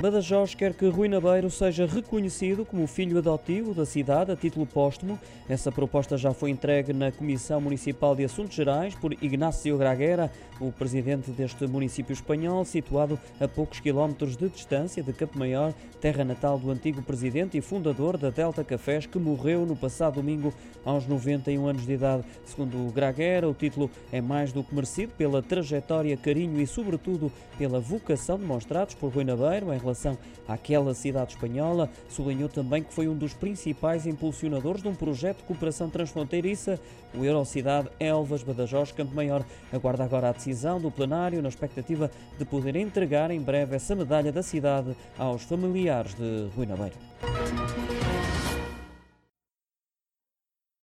Badajoz quer que Rui Nabeiro seja reconhecido como filho adotivo da cidade a título póstumo. Essa proposta já foi entregue na Comissão Municipal de Assuntos Gerais por Ignacio Graguera, o presidente deste município espanhol, situado a poucos quilómetros de distância de Campo Maior, terra natal do antigo presidente e fundador da Delta Cafés, que morreu no passado domingo aos 91 anos de idade. Segundo Graguera, o título é mais do que merecido pela trajetória, carinho e, sobretudo, pela vocação demonstrados por Rui Nabeiro em relação relação àquela cidade espanhola. Sublinhou também que foi um dos principais impulsionadores de um projeto de cooperação transfronteiriça, o Eurocidade Elvas Badajoz Campo Maior. Aguarda agora a decisão do plenário na expectativa de poder entregar em breve essa medalha da cidade aos familiares de Rui Nabeiro.